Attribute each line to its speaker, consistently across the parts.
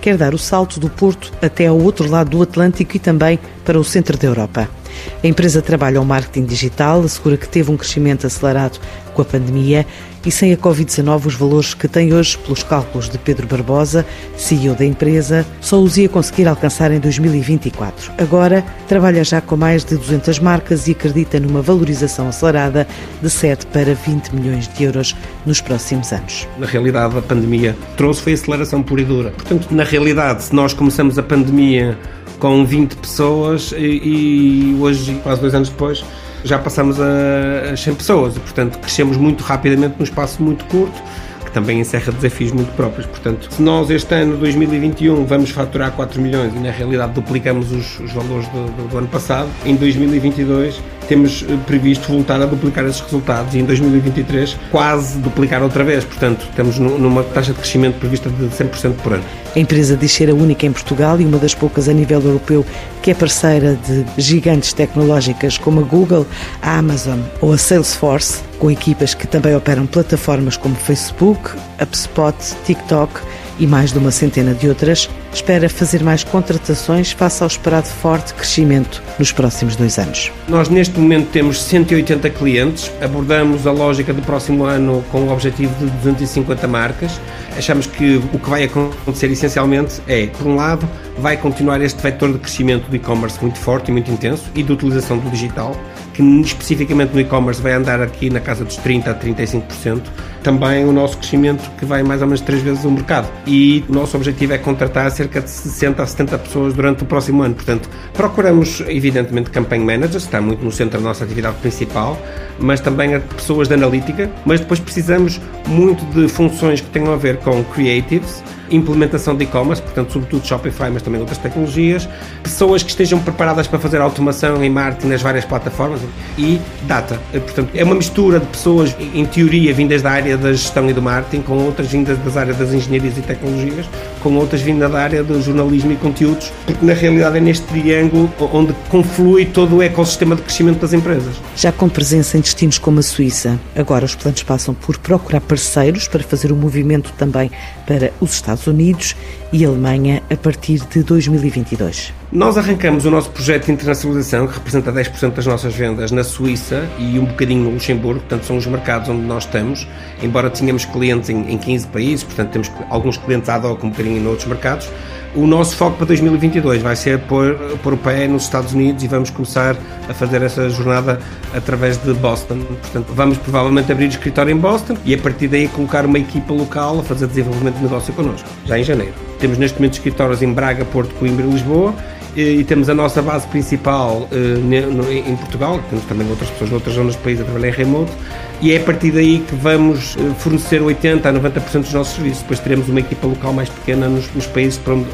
Speaker 1: quer dar o salto do Porto até ao outro lado do Atlântico e também para o centro da Europa. A empresa trabalha o marketing digital, assegura que teve um crescimento acelerado com a pandemia e sem a Covid-19 os valores que tem hoje, pelos cálculos de Pedro Barbosa, CEO da empresa, só os ia conseguir alcançar em 2024. Agora trabalha já com mais de 200 marcas e acredita numa valorização acelerada de 7 para 20 milhões de euros nos próximos anos.
Speaker 2: Na realidade, a pandemia trouxe foi aceleração pura e dura. Portanto, na realidade, se nós começamos a pandemia com 20 pessoas e, e hoje, quase dois anos depois, já passamos a 100 pessoas e, portanto, crescemos muito rapidamente num espaço muito curto que também encerra desafios muito próprios. Portanto, se nós este ano, 2021, vamos faturar 4 milhões e na realidade duplicamos os, os valores do, do, do, ano passado, em 2022 temos eh, previsto voltar a duplicar esses resultados e em 2023 quase duplicar outra vez. Portanto, estamos numa taxa de crescimento prevista de 100% por ano.
Speaker 1: A empresa diz ser a única em Portugal e uma das poucas a nível europeu que é parceira de gigantes tecnológicas como a Google, a Amazon ou a Salesforce, com equipas que também operam plataformas como Facebook, HubSpot, TikTok e mais de uma centena de outras, espera fazer mais contratações face ao esperado forte crescimento nos próximos dois anos.
Speaker 2: Nós, neste momento, temos 180 clientes, abordamos a lógica do próximo ano com o objetivo de 250 marcas. Achamos que o que vai acontecer essencialmente é, por um lado, vai continuar este vetor de crescimento do e-commerce muito forte e muito intenso e de utilização do digital, que especificamente no e-commerce vai andar aqui na casa dos 30% a 35%. Também o nosso crescimento que vai mais ou menos três vezes o mercado. E o nosso objetivo é contratar cerca de 60 a 70 pessoas durante o próximo ano. Portanto, procuramos, evidentemente, campaign managers, está muito no centro da nossa atividade principal, mas também pessoas de analítica, mas depois precisamos muito de funções que tenham a ver com creatives, implementação de e-commerce, portanto, sobretudo Shopify, mas também outras tecnologias, pessoas que estejam preparadas para fazer automação em marketing nas várias plataformas e data. Portanto, é uma mistura de pessoas, em teoria, vindas da área da gestão e do marketing, com outras vindas das áreas das engenharias e tecnologias, com outras vindas da área do jornalismo e conteúdos, porque na realidade é neste triângulo onde conflui todo o ecossistema de crescimento das empresas.
Speaker 1: Já com presença em destinos como a Suíça, agora os planos passam por procurar parceiros para fazer o movimento também para os Estados Unidos e Alemanha a partir de 2022.
Speaker 2: Nós arrancamos o nosso projeto de internacionalização, que representa 10% das nossas vendas na Suíça e um bocadinho no Luxemburgo, portanto são os mercados onde nós estamos, embora tenhamos clientes em, em 15 países, portanto temos alguns clientes ad hoc um bocadinho em outros mercados, o nosso foco para 2022 vai ser pôr, pôr o pé nos Estados Unidos e vamos começar a fazer essa jornada através de Boston. Portanto, vamos provavelmente abrir escritório em Boston e a partir daí colocar uma equipa local a fazer desenvolvimento de negócio connosco, já em janeiro. Temos neste momento escritórios em Braga, Porto, Coimbra e Lisboa e temos a nossa base principal uh, em Portugal, temos também outras pessoas noutras zonas do país a trabalhar em remoto, e é a partir daí que vamos eh, fornecer 80% a 90% dos nossos serviços. Depois teremos uma equipa local mais pequena nos, nos países onde,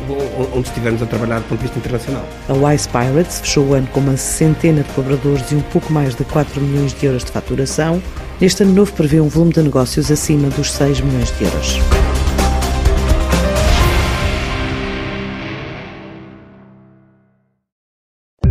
Speaker 2: onde, estivermos a trabalhar do ponto de vista internacional.
Speaker 1: A Wise Pirates fechou o ano com uma centena de colaboradores e um pouco mais de 4 milhões de euros de faturação. Neste ano novo prevê um volume de negócios acima dos 6 milhões de euros.